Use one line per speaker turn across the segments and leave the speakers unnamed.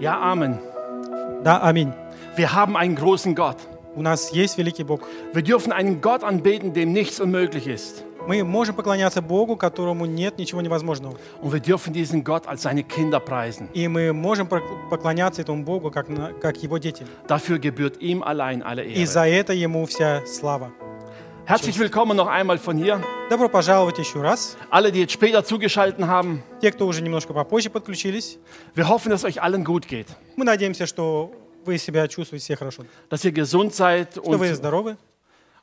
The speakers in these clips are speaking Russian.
Ja, Amen.
Да, аминь.
Wir haben einen großen Gott.
У нас есть великий Бог.
Wir dürfen einen Gott anbeten, dem nichts unmöglich ist.
Мы можем поклоняться Богу, которому нет ничего невозможного.
Und wir dürfen diesen Gott als seine Kinder preisen.
И мы можем пок- поклоняться этому Богу, как, как Его дети.
Dafür gebührt ihm allein alle
И
Ehre.
за это Ему вся слава.
Herzlich willkommen noch einmal von hier.
Добро пожаловать еще раз.
Alle, die jetzt später zugeschaltet haben.
Те, кто уже немножко попозже подключились.
Wir hoffen, dass euch allen gut geht.
Мы надеемся, что вы себя чувствуете все хорошо.
Dass ihr gesund seid
Что вы
und,
здоровы,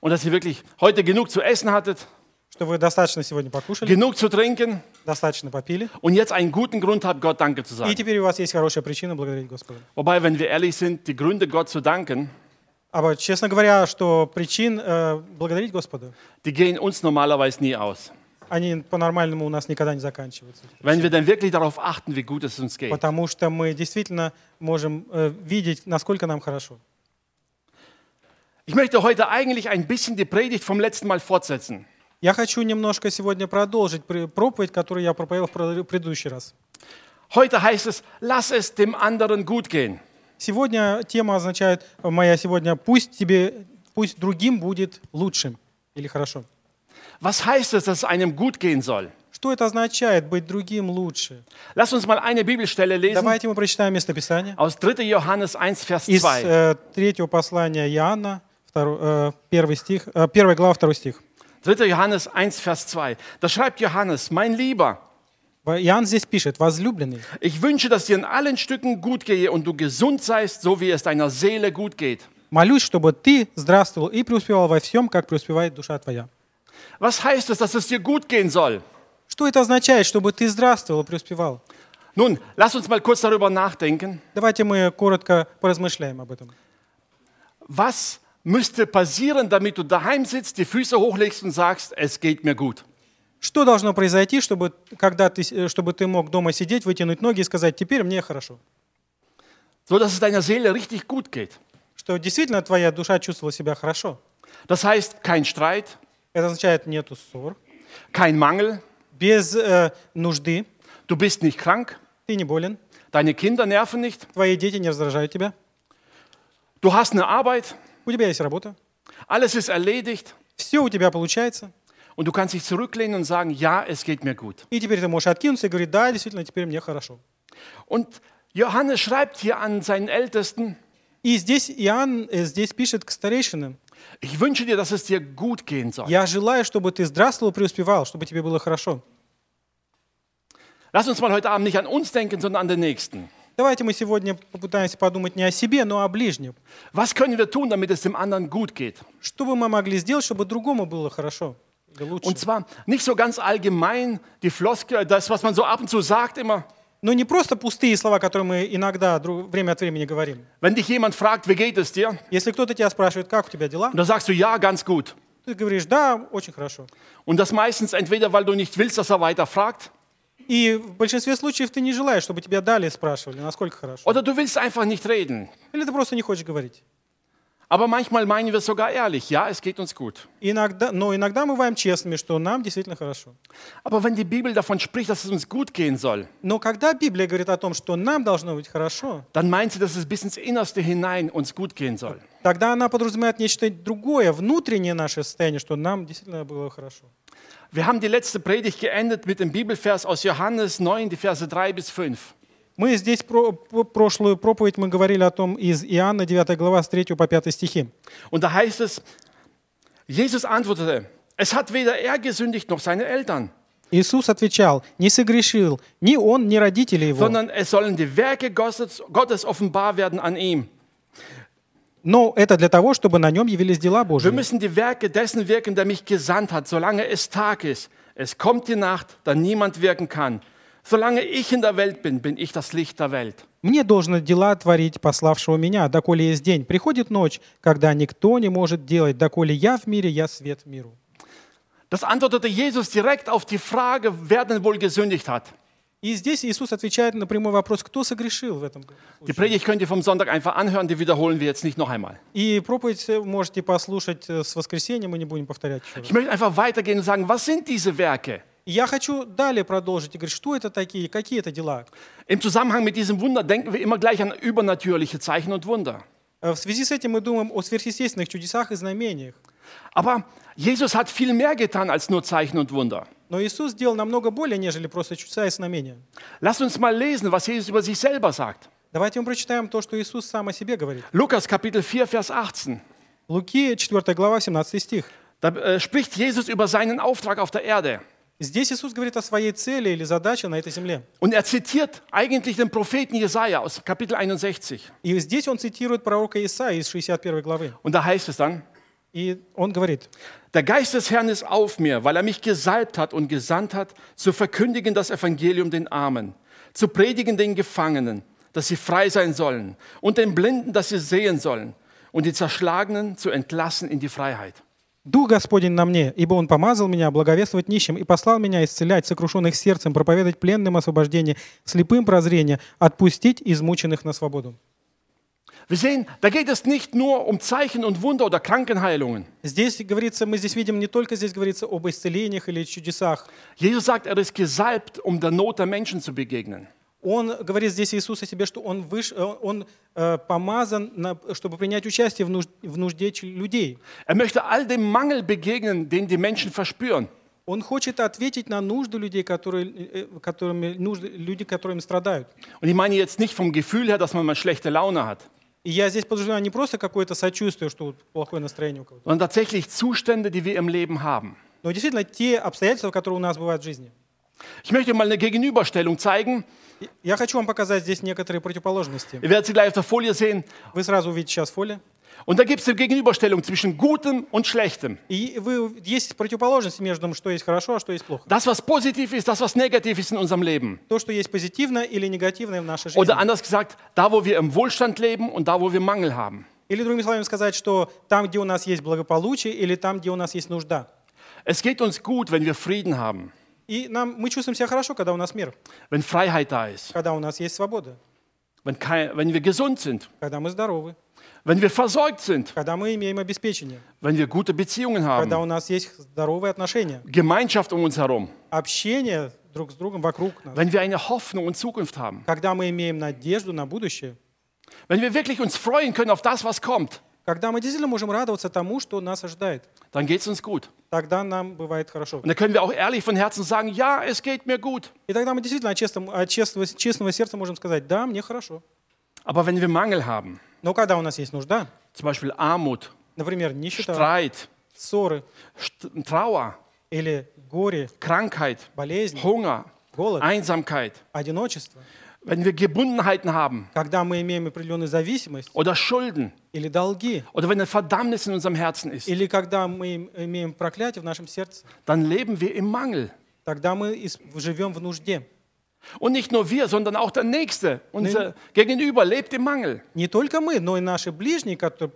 und dass ihr wirklich heute genug zu essen hattet,
что вы достаточно сегодня покушали,
genug zu trinken
достаточно попили.
und jetzt einen guten Grund habt, Gott Danke zu
И
sagen.
теперь у вас есть хорошая причина благодарить Господа.
Wobei, wenn wir ehrlich sind, die Gründe, Gott zu danken,
А честно говоря, что причин э, благодарить Господа,
die gehen uns normalerweise nie aus.
они по-нормальному у нас никогда не заканчиваются.
Wenn wir dann wirklich darauf achten, wie gut es uns geht.
Потому что мы действительно можем э, видеть, насколько нам хорошо.
Ich möchte heute eigentlich ein bisschen die Predigt vom letzten Mal fortsetzen.
Я хочу немножко сегодня продолжить пр- проповедь, которую я проповедовал в пред- предыдущий раз.
Heute heißt es, lass es dem anderen gut gehen.
Сегодня тема означает, э, моя сегодня, пусть тебе, пусть другим будет лучшим или хорошо.
Was heißt es, dass es einem gut gehen soll?
Что это означает, быть другим лучше?
Lass uns mal eine Bibelstelle lesen
Давайте мы прочитаем местописание
aus 3. Johannes 1, Vers
из
2.
э, третьего послания Иоанна, второй, э, первый стих, э, первая глава, второй стих.
3. Johannes 1, Vers 2. Da schreibt Johannes, mein Lieber,
В- Иоанн здесь пишет, возлюбленный,
ich wünsche, dass dir in allen Stücken gut gehe und du gesund seist, so wie es deiner Seele gut geht.
молюсь, чтобы ты здравствовал и преуспевал во всем, как преуспевает душа твоя.
Was heißt es, dass es dir gut gehen soll?
Что это означает, чтобы ты здравствовал и преуспевал?
Nun, lass uns mal kurz darüber nachdenken.
Давайте мы коротко поразмышляем об этом.
Was müsste passieren, damit du daheim sitzt, die Füße hochlegst und sagst, es geht mir gut?
Что должно произойти, чтобы, когда ты, э, чтобы ты мог дома сидеть, вытянуть ноги и сказать, теперь мне хорошо?
So, dass es deiner Seele richtig gut geht.
Что действительно твоя душа чувствовала себя хорошо.
Das heißt, kein Streit,
Это означает нету ссор,
kein Mangel,
без э, нужды,
du bist nicht krank,
ты не болен,
deine Kinder nerven nicht,
твои дети не раздражают тебя,
du hast eine Arbeit,
у тебя есть работа,
alles ist erledigt.
Все у тебя получается,
und du kannst dich zurücklehnen und sagen, ja, es geht mir gut.
и теперь ты можешь откинуться и говорить, да, действительно, теперь мне хорошо.
Und Johannes schreibt hier an seinen Ältesten,
И здесь Иоанн э, здесь пишет к старейшинам,
ich wünsche dir, dass es dir gut gehen soll.
я желаю, чтобы ты здравствовал, преуспевал, чтобы тебе было хорошо.
Lass uns mal heute Abend nicht an uns denken, sondern an den Nächsten.
Давайте мы сегодня попытаемся подумать не о себе, но о ближнем.
Was können wir tun, damit es dem anderen gut geht?
Что бы мы могли сделать, чтобы другому было хорошо?
Und zwar nicht so ganz allgemein, die Floskel, das, was man so ab und zu sagt immer.
Но не просто пустые слова, которые мы иногда дру- время от времени говорим.
Wenn dich jemand fragt, wie geht es dir?
Если кто-то тебя спрашивает, как у тебя дела,
Und dann sagst du, ja, ganz gut.
ты говоришь, да, очень хорошо.
Und das meistens entweder, weil du nicht willst, dass er weiter fragt,
И в большинстве случаев ты не желаешь, чтобы тебя далее спрашивали, насколько хорошо.
oder du willst einfach nicht reden.
Или ты просто не хочешь говорить.
Aber manchmal meinen wir sogar ehrlich, ja, es geht uns gut.
Иногда, но иногда мы бываем честными, что нам действительно хорошо.
Aber wenn die Bibel davon spricht, dass es uns gut gehen soll,
Но когда Библия говорит о том, что нам должно быть хорошо,
dann meint sie, dass es bis ins Innerste hinein uns gut gehen soll.
тогда она подразумевает нечто другое, внутреннее наше состояние, что нам действительно было хорошо.
Wir haben die letzte Predigt geendet mit dem Bibelvers aus Johannes 9, die Verse 3 bis 5.
Мы здесь про, про- прошлую проповедь мы говорили о том из Иоанна 9 глава с 3 по 5 стихи.
Und da heißt es, Jesus antwortete, es hat weder er gesündigt noch seine Eltern,
Иисус отвечал, не согрешил ни он, ни родители его,
sondern es sollen die Werke Gottes, Gottes offenbar werden an ihm.
но это для того, чтобы на нем явились дела
Wir
Божьи.
müssen die Werke dessen wirken, der mich gesandt hat, solange es Tag ist. Es kommt die Nacht, da niemand wirken kann. Solange ich in der Welt bin, bin ich das Licht der Welt.
Мне должно дела творить пославшего меня, доколе есть день. Приходит ночь, когда никто не может делать, доколе я в мире, я свет миру.
Das antwortete Jesus direkt auf die Frage, wer denn wohl gesündigt hat.
И здесь Иисус отвечает на прямой вопрос, кто согрешил в этом
Die
случае.
Predigt könnt ihr vom Sonntag einfach anhören, die wiederholen wir jetzt nicht noch einmal.
И проповедь э, можете послушать э, с воскресенья, мы не будем повторять еще раз.
Ich möchte einfach weitergehen und sagen, was sind diese Werke?
И я хочу далее продолжить и говорить, что это такие, какие это дела.
Im Zusammenhang mit diesem Wunder denken wir immer gleich an übernatürliche Zeichen und Wunder.
Э, В связи с этим мы думаем о сверхъестественных чудесах и знамениях.
Aber Jesus hat viel mehr getan als nur Zeichen und Wunder.
Но Иисус сделал намного более, нежели просто чудеса и знамения.
Lasst uns mal lesen, was Jesus über sich selber sagt.
Давайте мы прочитаем то, что Иисус сам о себе говорит.
Lukas Kapitel 4, Vers 18.
Луки, 4 глава, 17 стих.
Da äh, spricht Jesus über seinen Auftrag auf der Erde.
Здесь Иисус говорит о своей цели или задаче на этой земле.
Und er zitiert eigentlich den Propheten Jesaja aus Kapitel 61.
И здесь он цитирует пророка Исаии из 61 главы.
Und da heißt es dann,
И он говорит,
Der Geist des Herrn ist auf mir, weil er mich gesalbt hat und gesandt hat, zu verkündigen das Evangelium den Armen, zu predigen den Gefangenen, dass sie frei sein sollen, und den Blinden, dass sie sehen sollen, und die Zerschlagenen zu entlassen in die Freiheit.
«Дух Господень на мне, ибо Он помазал меня благовествовать нищим и послал меня исцелять сокрушенных сердцем, проповедать пленным освобождение, слепым прозрение, отпустить измученных на свободу».
Wir sehen, da geht es nicht nur um Zeichen und Wunder oder Krankenheilungen.
Здесь говорится, мы здесь видим не только здесь говорится об исцелениях или чудесах.
Jesus sagt, er ist gesalbt, um der Not der Menschen zu begegnen.
Он говорит здесь Иисус о себе, что Он, выш, э, он э, помазан, на- чтобы принять участие в, нуж- в нужде людей.
Er möchte all dem Mangel begegnen, den die Menschen verspüren.
Он хочет ответить на нужды людей, которые, э, которыми, нужды, люди, которыми страдают.
Und ich meine jetzt nicht vom Gefühl her, dass man mal schlechte Laune hat,
И я здесь подразумеваю не просто какое-то сочувствие, что плохое настроение у кого-то,
sondern tatsächlich Zustände, die wir im Leben haben.
но действительно те обстоятельства, которые у нас бывают в жизни.
Ich möchte mal eine Gegenüberstellung zeigen.
И Я хочу вам показать здесь некоторые противоположности.
Ihr werdet sie gleich auf der Folie sehen.
Вы сразу увидите сейчас фолия.
Und da gibt es eine Gegenüberstellung zwischen Gutem und Schlechtem.
И вы, есть противоположность между тем, что есть хорошо, а что есть плохо.
Das, was positiv ist, das, was negativ ist in unserem Leben.
То, что есть позитивное или негативное в нашей жизни.
Oder anders gesagt, da, wo wir im Wohlstand leben und da, wo wir Mangel haben.
Или, другими словами сказать, что там, где у нас есть благополучие, или там, где у нас есть нужда.
Es geht uns gut, wenn wir Frieden haben,
И нам, мы чувствуем себя хорошо, когда у нас мир,
wenn Freiheit da ist,
когда у нас есть свобода,
wenn, kei- wenn wir gesund sind,
когда мы здоровы,
wenn wir versorgt sind,
когда мы имеем обеспечение,
wenn wir gute Beziehungen
когда
haben,
у нас есть здоровые отношения,
Gemeinschaft um uns herum,
общение друг с другом вокруг нас,
wenn wir eine Hoffnung und Zukunft haben,
когда мы имеем надежду на будущее,
wenn wir wirklich uns freuen können auf das, was kommt,
когда мы действительно можем радоваться тому, что нас ожидает,
dann geht es uns gut.
тогда нам бывает хорошо.
Und da können wir auch ehrlich von Herzen sagen, ja, es geht mir gut.
И тогда мы действительно от честного, от честного, честного сердца можем сказать, да, мне хорошо.
Aber wenn wir Mangel haben,
Но когда у нас есть нужда,
zum Beispiel Armut,
например, нищета,
Streit,
ссоры
Trauer,
или горе,
Krankheit,
болезнь,
Hunger,
голод,
Einsamkeit,
одиночество,
wenn wir Gebundenheiten haben
когда мы имеем определенную зависимость
oder Schulden
или долги,
oder wenn eine Verdammnis in unserem Herzen ist,
или когда мы им- имеем проклятие в нашем сердце,
dann leben wir im Mangel.
тогда мы ис- живем в нужде.
Und nicht nur wir, sondern auch der Nächste, unser Gegenüber, lebt im Mangel.
Не только мы, но и наши ближние, которые,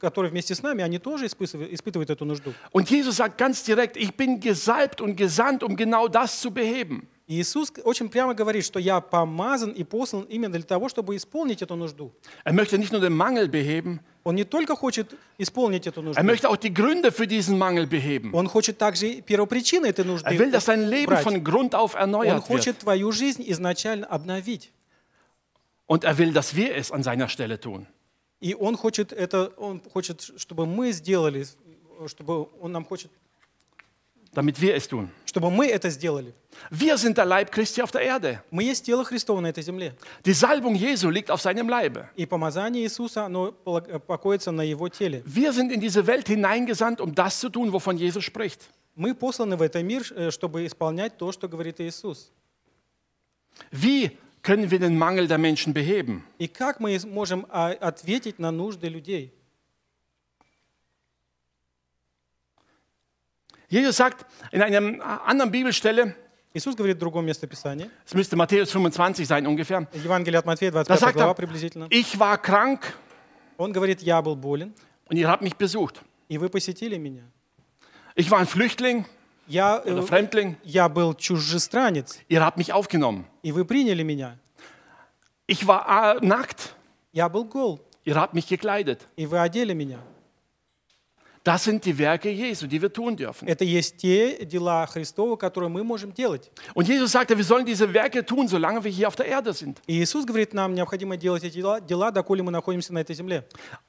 которые вместе с нами, они тоже испытывают, испытывают эту нужду.
Und Jesus sagt ganz direkt, ich bin gesalbt und gesandt, um genau das zu beheben.
И Иисус очень прямо говорит, что я помазан и послан именно для того, чтобы исполнить эту нужду.
Er möchte nicht nur den Mangel beheben,
Он не только хочет исполнить эту нужду,
er möchte auch die Gründe für diesen Mangel beheben.
он хочет также первопричины этой нужды
Er will, dass dein Leben
убрать.
von Grund auf
Он
erneuert wird.
хочет твою жизнь изначально обновить.
Und er will, dass wir es an seiner Stelle tun.
И он хочет это, он хочет, чтобы мы сделали, чтобы он нам хочет,
damit wir es tun.
Чтобы мы это сделали.
Wir sind der Leib Christi auf der Erde.
Мы есть тело Христово на этой земле.
Die Salbung Jesu liegt auf seinem Leibe.
И помазание Иисуса, оно полаг- покоится на Его теле.
Wir sind in diese Welt hineingesandt, um das zu tun, wovon Jesus spricht.
Мы посланы в этот мир, э, чтобы исполнять то, что говорит Иисус.
Wie können wir den Mangel der Menschen beheben?
И как мы можем а, ответить на нужды людей?
Jesus sagt in einer anderen Bibelstelle,
Иисус говорит в другом местописании,
es müsste Matthäus 25 sein ungefähr,
Евангелие от Матфея,
da
25
sagt
глава
er,
приблизительно.
ich war krank
Он говорит, я был болен,
und ihr habt mich besucht.
и вы посетили меня.
Ich war ein Flüchtling
Я, э,
oder Fremdling,
я был чужестранец,
ihr habt mich aufgenommen.
и вы приняли меня.
Ich war äh, nackt,
Я был гол,
ihr habt mich gekleidet.
и вы одели меня.
Das sind die Werke Jesu, die wir tun dürfen.
Это есть те дела Христова, которые мы можем делать.
Und Jesus sagte, wir sollen diese Werke tun, solange wir hier auf der Erde sind.
И Иисус говорит нам, необходимо делать эти дела, дела, доколе мы находимся на этой земле.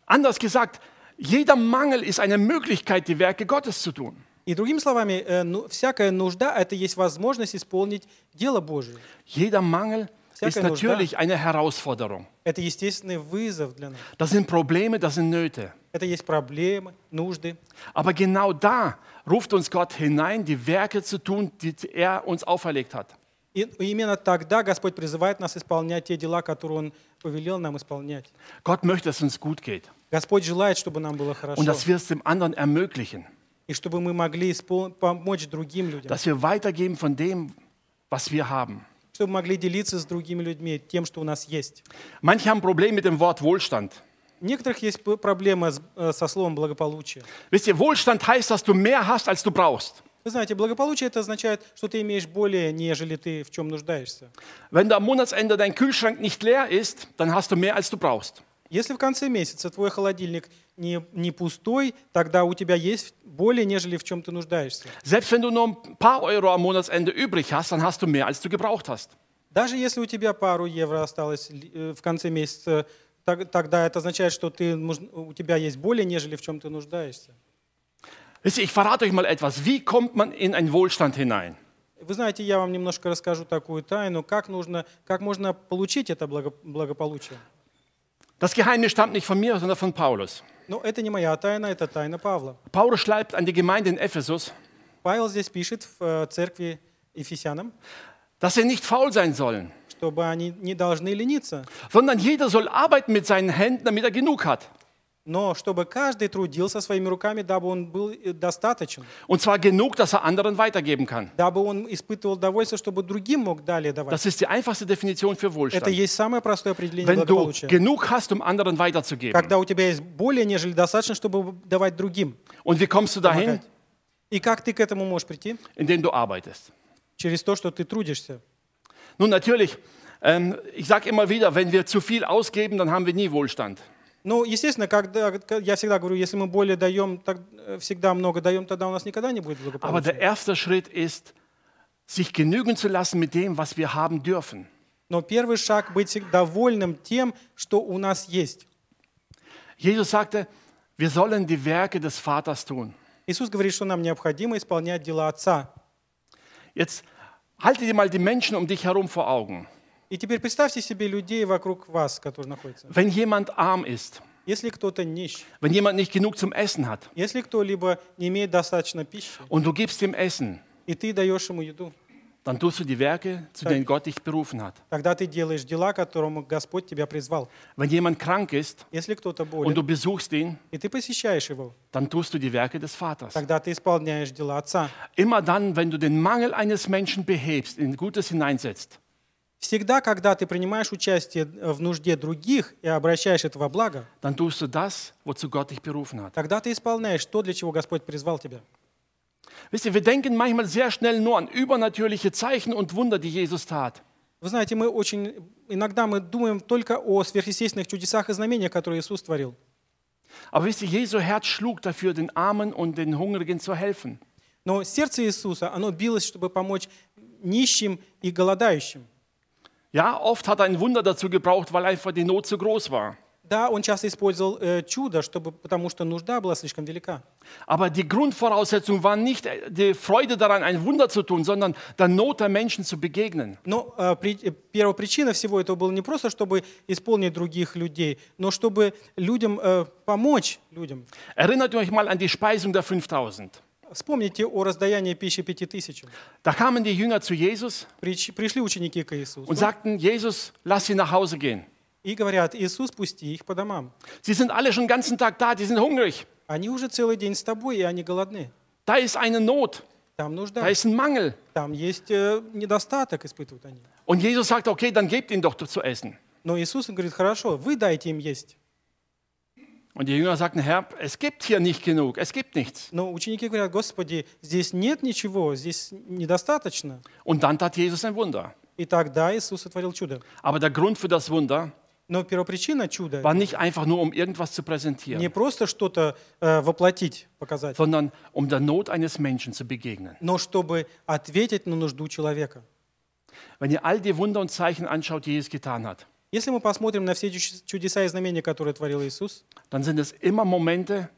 Anders gesagt, jeder Mangel ist eine Möglichkeit, die Werke Gottes zu tun.
И другими словами, э, ну, всякая нужда – это есть возможность исполнить дело Божие.
Jeder Mangel ist
Всякая нужда.
natürlich eine Herausforderung.
Это естественный вызов для нас.
Das sind Probleme, das sind Nöte.
Это есть проблемы, нужды.
Aber genau da ruft uns Gott hinein, die Werke zu tun, die er uns auferlegt hat.
И именно тогда Господь призывает нас исполнять те дела, которые Он повелел нам исполнять.
Gott möchte, dass es uns gut geht
Господь желает, чтобы нам было хорошо,
und dass wir es dem anderen ermöglichen,
и чтобы мы могли испол- помочь другим людям,
dass wir weitergeben von dem, was wir haben.
Чтобы могли делиться с другими людьми тем, что у нас есть.
Manche haben mit dem Wort Wohlstand.
У некоторых есть проблема э, со словом благополучие.
Wisst ihr, Wohlstand heißt, dass du mehr hast, als du brauchst.
Вы знаете, благополучие это означает, что ты имеешь более, нежели ты в чем нуждаешься.
Wenn du am Monatsende dein Kühlschrank nicht leer ist, dann hast du mehr, als du brauchst.
Если в конце месяца твой холодильник не, не пустой, тогда у тебя есть более, нежели в чем ты нуждаешься.
Selbst wenn du nur ein paar Euro am Monatsende übrig hast, dann hast du mehr, als du gebraucht hast.
Даже если у тебя пару евро осталось э, в конце месяца, тогда это означает, что ты, у тебя есть более, нежели в чем ты нуждаешься.
Ich verrate euch mal etwas. Wie kommt man in einen Wohlstand hinein?
Вы знаете, я вам немножко расскажу такую тайну, как, нужно, как можно получить это благо- благополучие.
Das Geheimnis stammt nicht von mir, sondern von Paulus.
Но это не моя тайна, это тайна Павла.
Paulus schreibt an die Gemeinde in Ephesus,
Павел здесь пишет в э, церкви Ефесянам,
dass sie nicht faul sein sollen,
чтобы они не должны лениться,
sondern jeder soll arbeiten mit seinen Händen, damit er genug hat.
Но чтобы каждый трудился своими руками, дабы он был э, достаточен,
Und zwar genug, dass er anderen weitergeben kann.
дабы он испытывал удовольствие, чтобы другим мог далее давать.
Das ist die einfachste Definition für
Это
Wohlstand.
есть самое простое определение
Wenn du
благополучия.
genug hast, um anderen weiterzugeben.
Когда у тебя есть более, нежели достаточно, чтобы давать другим.
Und wie kommst du dahin?
И как ты к этому можешь прийти?
Indem du arbeitest.
Через то, что ты трудишься.
Nun natürlich, ähm, ich sage immer wieder, wenn wir zu viel ausgeben, dann haben wir nie Wohlstand.
Ну, естественно, когда, я всегда говорю, если мы более даем, так, э, всегда много даем, тогда у нас никогда не будет
Aber der
благополучия.
erste Schritt ist, sich genügen zu lassen mit dem, was wir haben dürfen.
Но первый шаг быть всег- довольным тем, что у нас есть.
Jesus sagte, wir sollen die Werke des Vaters tun.
Иисус говорит, что нам необходимо исполнять дела Отца.
Jetzt halte dir mal die Menschen um dich herum vor Augen.
И теперь представьте себе людей вокруг вас, которые находятся.
Wenn jemand arm ist,
Если кто-то нищ,
wenn jemand nicht genug zum Essen hat
если кто-либо не имеет достаточно пищи,
und du gibst ihm Essen,
и ты даешь ему еду,
dann tust du die Werke, zu denen Gott dich berufen hat.
тогда ты делаешь дела, к которому Господь тебя призвал.
Wenn jemand krank ist
Если кто-то
und
болен,
du besuchst ihn,
и ты посещаешь его,
dann tust du die Werke des Vaters.
тогда ты исполняешь дела Отца.
Immer dann, wenn du den Mangel eines Menschen behebst, in Gutes hineinsetzt,
Всегда, когда ты принимаешь участие в нужде других и обращаешь это во благо,
dann tust du das, wozu Gott dich berufen hat.
тогда ты исполняешь то, для чего Господь призвал тебя.
Wisst ihr, wir denken manchmal sehr schnell nur an übernatürliche Zeichen und Wunder, die Jesus tat.
Вы знаете, мы очень иногда мы думаем только о сверхъестественных чудесах и знамениях, которые Иисус творил.
Aber wisst ihr, Jesu Herz schlug dafür, den Armen und den Hungrigen zu helfen.
Но сердце Иисуса, оно билось, чтобы помочь нищим и голодающим.
Ja, oft hat er ein Wunder dazu gebraucht, weil einfach die Not zu groß war.
Да, он часто использовал э, чудо, чтобы, потому что нужда была слишком велика.
Aber die Grundvoraussetzung war nicht die Freude daran, ein Wunder zu tun, sondern der Not der Menschen zu begegnen.
Но э, при- э, первопричина всего этого была не просто, чтобы исполнить других людей, но чтобы людям э, помочь людям.
Erinnert euch mal an die Speisung der 5000.
Вспомните о раздаянии пищи пяти тысячам.
Da kamen die Jünger zu Jesus
Пришли ученики к Иисусу
und sagten, Jesus, lass sie nach Hause gehen.
и говорят, Иисус, пусти их по домам.
Sie sind alle schon den ganzen Tag da, die sind hungrig.
Они уже целый день с тобой, и они голодны.
Da ist eine Not,
Там
da
нужда,
ist ein Mangel.
там есть э, недостаток, испытывают они.
Und Jesus sagt, okay, dann gebt ihnen doch zu essen.
Но Иисус говорит, хорошо, вы дайте им есть.
Und die Jünger sagten, Herr, es gibt hier nicht genug, es gibt nichts.
Но ученики говорят, Господи, здесь нет ничего, здесь недостаточно.
Und dann tat Jesus ein Wunder.
И тогда Иисус сотворил чудо.
Aber der Grund für das Wunder
Но первопричина чуда
war nicht einfach nur, um irgendwas zu
не
präsentieren,
просто что-то э, воплотить, показать,
sondern um der Not eines Menschen zu begegnen.
но чтобы ответить на нужду человека.
Wenn ihr all die Wunder und Zeichen anschaut, die Jesus getan hat,
Если мы посмотрим на все чу- чудеса и знамения, которые творил Иисус,
dann sind es immer Momente,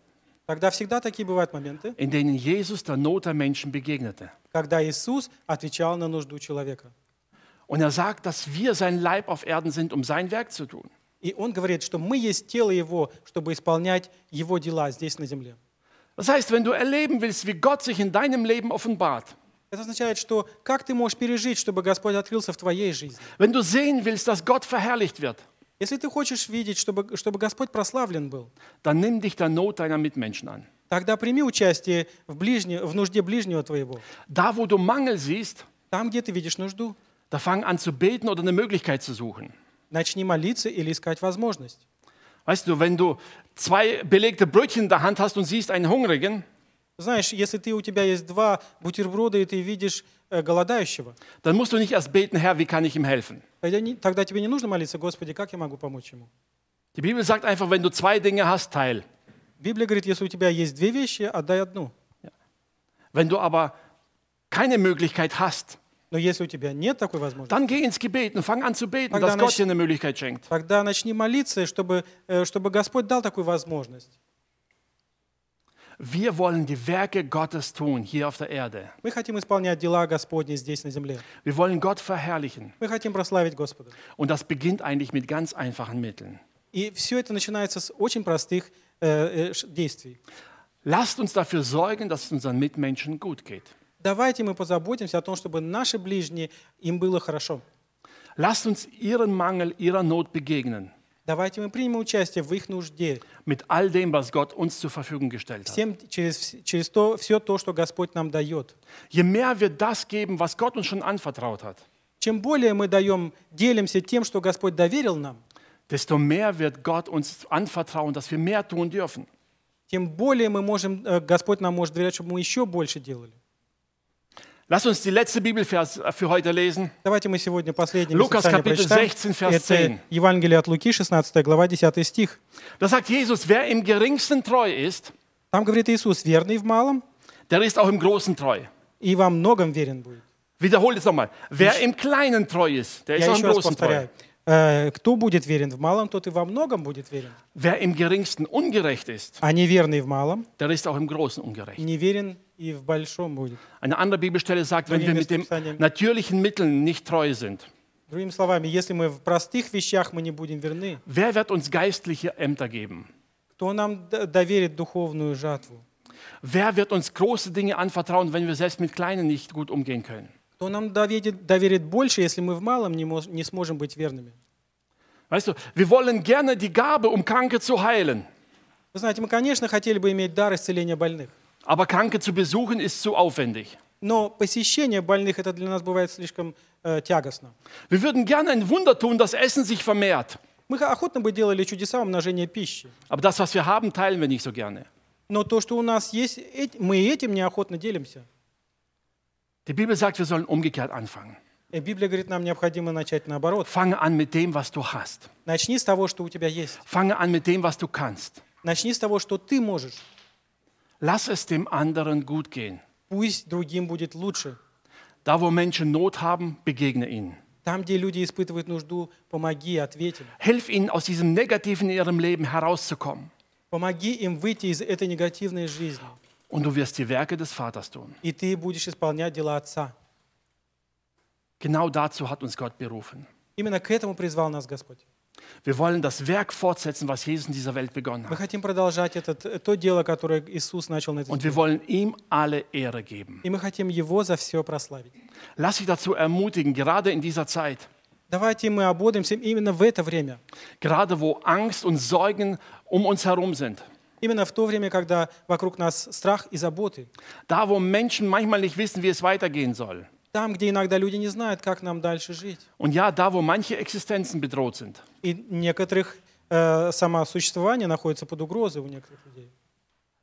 тогда всегда такие бывают моменты,
in denen Jesus der Not der Menschen begegnete.
когда Иисус отвечал на нужду человека.
Und er sagt, dass wir sein Leib auf Erden sind, um sein Werk zu tun.
И Он говорит, что мы есть тело Его, чтобы исполнять Его дела здесь на земле.
Das heißt, wenn du erleben willst, wie Gott sich in deinem Leben offenbart,
Это означает, что как ты можешь пережить, чтобы Господь открылся в твоей жизни?
wenn du sehen willst, dass Gott verherrlicht wird,
Если ты хочешь видеть, чтобы, чтобы Господь прославлен был,
dann nimm dich der Not deiner Mitmenschen an.
тогда прими участие в, ближне, в нужде ближнего твоего.
Da, wo du Mangel siehst,
Там, где ты видишь нужду,
da fang an zu beten oder eine Möglichkeit zu suchen.
начни молиться или искать возможность.
Weißt du, wenn du zwei belegte Brötchen in der Hand hast und siehst einen Hungrigen,
Знаешь, если ты, у тебя есть два бутерброда, и ты видишь э, голодающего,
dann musst du nicht erst beten, Herr, wie kann ich ihm helfen?
тогда, не- тогда тебе не нужно молиться, Господи, как я могу помочь ему?
Die Bibel sagt einfach, wenn du zwei Dinge hast, teil.
Библия говорит, если у тебя есть две вещи, отдай одну.
Wenn du aber keine Möglichkeit hast,
Но если у тебя нет такой возможности,
dann geh ins Gebet und fang an zu beten,
Тогда
dass Gott
начни-
dir eine Möglichkeit schenkt.
тогда начни молиться, чтобы, э, чтобы Господь дал такую возможность.
Wir wollen die Werke Gottes tun hier auf der Erde.
Мы хотим исполнять дела Господни здесь на земле.
Wir wollen Gott verherrlichen.
Мы хотим прославить Господа.
Und das beginnt eigentlich mit ganz einfachen Mitteln.
И все это начинается с очень простых э, э, ш- действий.
Lasst uns dafür sorgen, dass es unseren Mitmenschen gut geht.
Давайте мы позаботимся о том, чтобы наши ближние, им было хорошо.
Lasst uns ihren Mangel, ihrer Not begegnen.
Давайте мы примем участие в их нужде,
Mit all dem, was Gott uns zur Verfügung gestellt hat.
всем, через, через то, все то, что Господь нам дает.
Je mehr wir das geben, was Gott uns schon anvertraut hat,
Чем более мы даем, делимся тем, что Господь доверил нам,
desto mehr wird Gott uns anvertrauen, dass wir mehr tun dürfen.
тем более мы можем, э, Господь нам может доверять, чтобы мы еще больше делали.
Lass uns die letzte Bibelvers für heute lesen.
Давайте мы сегодня последнее
Лукас,
местописание
капитал
прочитаем.
16, vers
Это
10.
Евангелие от Луки, 16 глава, 10 стих.
Da sagt Jesus, wer im geringsten treu ist,
Там говорит Иисус, верный в малом
der ist auch im Großen treu.
и во многом верен будет.
Wiederhole es nochmal. Wer im Kleinen treu ist, der ist
Я
auch im
еще раз
Großen treu.
повторяю. Э, Кто будет верен в малом, тот и во многом будет верен.
Wer im Geringsten ungerecht ist,
А неверный в малом,
der ist auch im Großen ungerecht.
неверен и в большом будет.
Eine andere Bibelstelle sagt, wenn wir mit den natürlichen Mitteln nicht treu sind,
Другими словами, если мы в простых вещах мы не будем верны,
wer wird uns geistliche Ämter geben?
кто нам д- доверит духовную жатву?
Wer wird uns große Dinge anvertrauen, wenn wir selbst mit kleinen nicht gut umgehen können?
Кто нам доверит, доверит больше, если мы в малом не, мож- не сможем быть верными?
Weißt du, wir wollen gerne die Gabe, um Kranke zu heilen.
Вы знаете, мы, конечно, хотели бы иметь дар исцеления больных,
Aber Kranke zu besuchen ist zu aufwendig.
но посещение больных это для нас бывает слишком э, тягостно.
Wir würden gerne ein Wunder tun, dass Essen sich vermehrt.
Мы охотно бы делали чудеса умножения пищи,
Aber das, was wir haben, teilen wir nicht so gerne.
но то, что у нас есть, мы этим неохотно делимся.
Die Bibel sagt, wir sollen umgekehrt anfangen.
И Библия говорит, нам необходимо начать наоборот.
Fange an mit dem, was du hast.
Начни с того, что у тебя есть.
Fange an mit dem, was du kannst.
Начни с того, что ты можешь.
Lass es dem anderen gut gehen.
Пусть другим будет лучше.
Da, wo Menschen Not haben, begegne ihnen.
Там, где люди испытывают нужду, помоги, ответь им.
Hilf ihnen, aus diesem Negativen in ihrem Leben herauszukommen.
Помоги им выйти из этой негативной жизни.
Und du wirst die Werke des Vaters tun.
И ты будешь исполнять дела Отца.
Genau dazu hat uns Gott berufen.
Именно к этому призвал нас Господь.
Wir wollen das Werk fortsetzen, was Jesus in dieser Welt begonnen
Мы
hat.
хотим продолжать этот, э, то дело, которое Иисус начал на этой
Und
земле.
wir wollen ihm alle Ehre geben.
И мы хотим Его за все прославить.
Lass dich dazu ermutigen, gerade in dieser Zeit,
Давайте мы ободимся именно в это время.
gerade wo Angst und Sorgen um uns herum sind.
Именно в то время, когда вокруг нас страх и заботы.
Da, wo Menschen manchmal nicht wissen, wie es weitergehen soll.
Там, где иногда люди не знают, как нам дальше жить.
Und ja, da, wo manche Existenzen bedroht sind.
И некоторых э, самосуществование находится под угрозой у некоторых людей.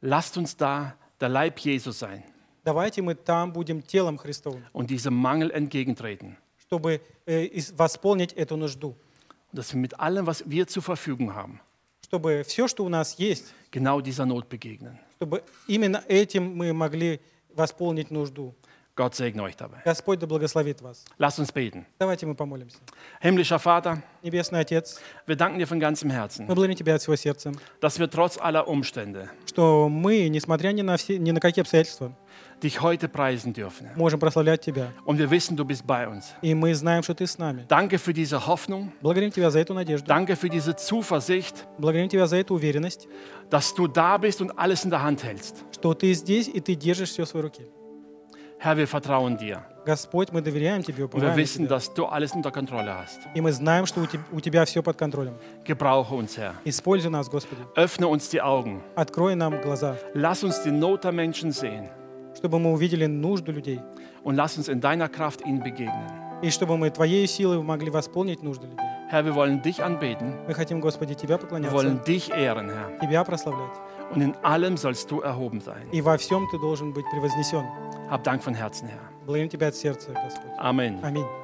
Lasst uns da der Leib Jesus sein
Давайте мы там будем телом Христовым,
und diesem Mangel entgegentreten.
чтобы э, восполнить эту нужду.
Dass wir mit allem, was wir zur Verfügung haben,
чтобы все, что у нас есть,
genau dieser Not begegnen.
чтобы именно этим мы могли восполнить нужду.
Gott segne euch dabei.
Господь да благословит вас.
Lasst uns beten.
Давайте мы помолимся.
Himmlischer Vater,
Небесный Отец,
wir danken dir von ganzem
мы
Herzen,
благодарим Тебя от всего сердца,
dass wir trotz aller Umstände
что мы, несмотря ни на, все, ни на какие обстоятельства,
dich heute preisen dürfen.
можем прославлять Тебя.
Und wir wissen, du bist bei uns.
И мы знаем, что Ты с нами.
Danke für diese Hoffnung.
Благодарим Тебя за эту надежду.
Danke für diese Zuversicht,
Благодарим Тебя за эту уверенность,
dass du da bist und alles in der Hand hältst.
что Ты здесь и Ты держишь все в своей руке.
Herr, wir vertrauen dir.
Господь, мы доверяем Тебе,
Und wir
уповаем на
wissen,
Тебя.
dass du alles unter Kontrolle hast.
И мы знаем, что у Теб- у Тебя все под контролем.
Gebrauche uns, Herr.
Используй нас, Господи.
Öffne uns die Augen.
Открой нам глаза,
Lass uns die Not der Menschen sehen.
Чтобы мы увидели нужду людей.
Und lass uns in deiner Kraft ihnen begegnen.
И чтобы мы Твоей силой могли восполнить нужды людей.
Herr, wir wollen dich anbeten.
Мы хотим, Господи, Тебя
Wir
поклоняться,
wollen dich ehren, Herr.
Тебя прославлять.
Und in allem sollst du erhoben sein.
И во всем Ты должен быть превознесен.
Hab Dank von Herzen, Herr.
Благодарим Тебя от сердца, Господь.
Amen.
Аминь.